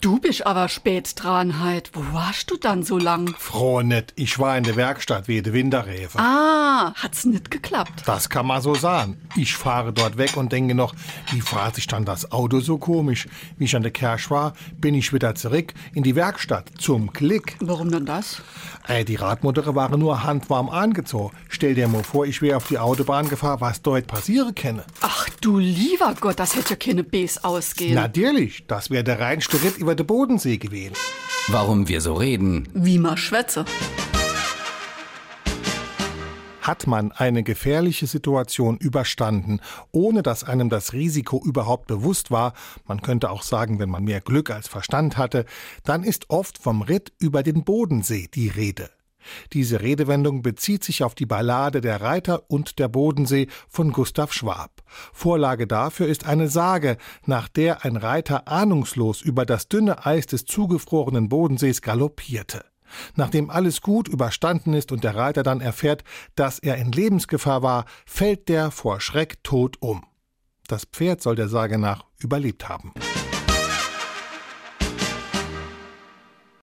Du bist aber spät dran halt. Wo warst du dann so lang? Froh nicht, ich war in der Werkstatt wie die Winterräfe. Ah, hat's nicht geklappt. Das kann man so sagen. Ich fahre dort weg und denke noch, wie fahrt sich dann das Auto so komisch? Wie ich an der Kersch war, bin ich wieder zurück in die Werkstatt. Zum Klick. Warum denn das? Ey, die Radmotoren waren nur handwarm angezogen. Stell dir mal vor, ich wäre auf die Autobahn gefahren, was dort passieren könne. Ach du lieber Gott, das hätte ja keine Bs ausgehen. Natürlich, das wäre der reinste Ritt über den Bodensee gewesen. Warum wir so reden. Wie man schwätze. Hat man eine gefährliche Situation überstanden, ohne dass einem das Risiko überhaupt bewusst war, man könnte auch sagen, wenn man mehr Glück als Verstand hatte, dann ist oft vom Ritt über den Bodensee die Rede. Diese Redewendung bezieht sich auf die Ballade Der Reiter und der Bodensee von Gustav Schwab. Vorlage dafür ist eine Sage, nach der ein Reiter ahnungslos über das dünne Eis des zugefrorenen Bodensees galoppierte. Nachdem alles gut überstanden ist und der Reiter dann erfährt, dass er in Lebensgefahr war, fällt der vor Schreck tot um. Das Pferd soll der Sage nach überlebt haben.